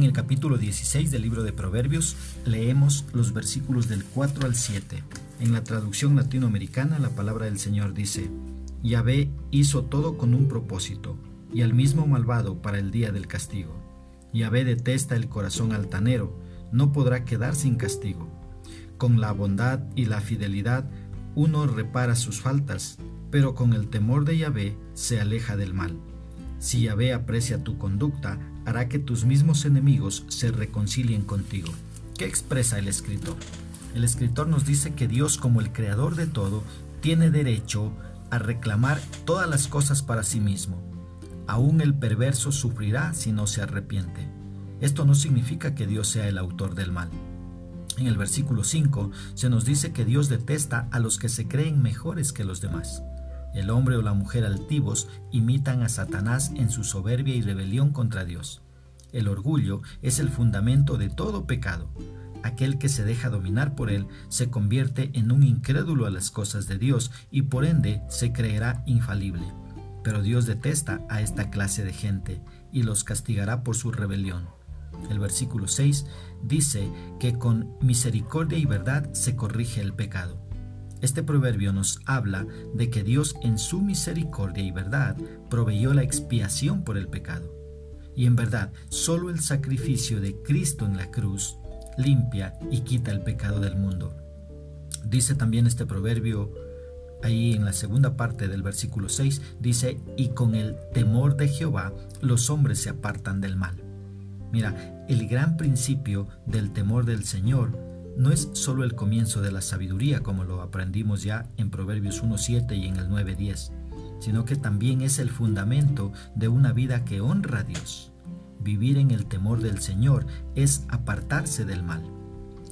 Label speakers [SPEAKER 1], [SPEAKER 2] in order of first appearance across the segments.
[SPEAKER 1] En el capítulo 16 del libro de Proverbios leemos los versículos del 4 al 7. En la traducción latinoamericana la palabra del Señor dice, Yahvé hizo todo con un propósito, y al mismo malvado para el día del castigo. Yahvé detesta el corazón altanero, no podrá quedar sin castigo. Con la bondad y la fidelidad uno repara sus faltas, pero con el temor de Yahvé se aleja del mal. Si Yahvé aprecia tu conducta, hará que tus mismos enemigos se reconcilien contigo. ¿Qué expresa el escritor? El escritor nos dice que Dios como el creador de todo tiene derecho a reclamar todas las cosas para sí mismo. Aún el perverso sufrirá si no se arrepiente. Esto no significa que Dios sea el autor del mal. En el versículo 5 se nos dice que Dios detesta a los que se creen mejores que los demás. El hombre o la mujer altivos imitan a Satanás en su soberbia y rebelión contra Dios. El orgullo es el fundamento de todo pecado. Aquel que se deja dominar por él se convierte en un incrédulo a las cosas de Dios y por ende se creerá infalible. Pero Dios detesta a esta clase de gente y los castigará por su rebelión. El versículo 6 dice que con misericordia y verdad se corrige el pecado. Este proverbio nos habla de que Dios en su misericordia y verdad proveyó la expiación por el pecado. Y en verdad, solo el sacrificio de Cristo en la cruz limpia y quita el pecado del mundo. Dice también este proverbio, ahí en la segunda parte del versículo 6, dice, y con el temor de Jehová los hombres se apartan del mal. Mira, el gran principio del temor del Señor no es solo el comienzo de la sabiduría, como lo aprendimos ya en Proverbios 1.7 y en el 9.10, sino que también es el fundamento de una vida que honra a Dios. Vivir en el temor del Señor es apartarse del mal.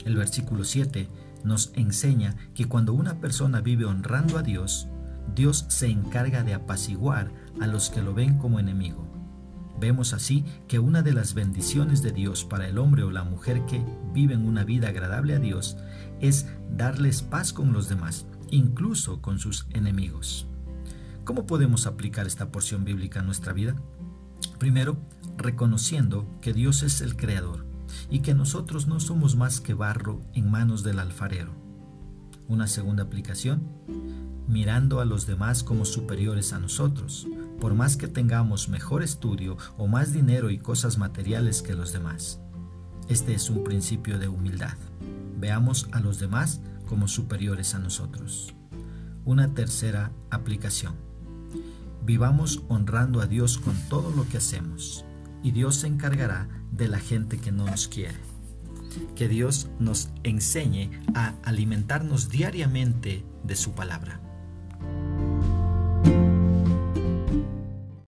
[SPEAKER 1] El versículo 7 nos enseña que cuando una persona vive honrando a Dios, Dios se encarga de apaciguar a los que lo ven como enemigo. Vemos así que una de las bendiciones de Dios para el hombre o la mujer que viven una vida agradable a Dios es darles paz con los demás, incluso con sus enemigos. ¿Cómo podemos aplicar esta porción bíblica a nuestra vida? Primero, reconociendo que Dios es el Creador y que nosotros no somos más que barro en manos del alfarero. Una segunda aplicación, mirando a los demás como superiores a nosotros, por más que tengamos mejor estudio o más dinero y cosas materiales que los demás. Este es un principio de humildad. Veamos a los demás como superiores a nosotros. Una tercera aplicación. Vivamos honrando a Dios con todo lo que hacemos y Dios se encargará de la gente que no nos quiere. Que Dios nos enseñe a alimentarnos diariamente de su palabra.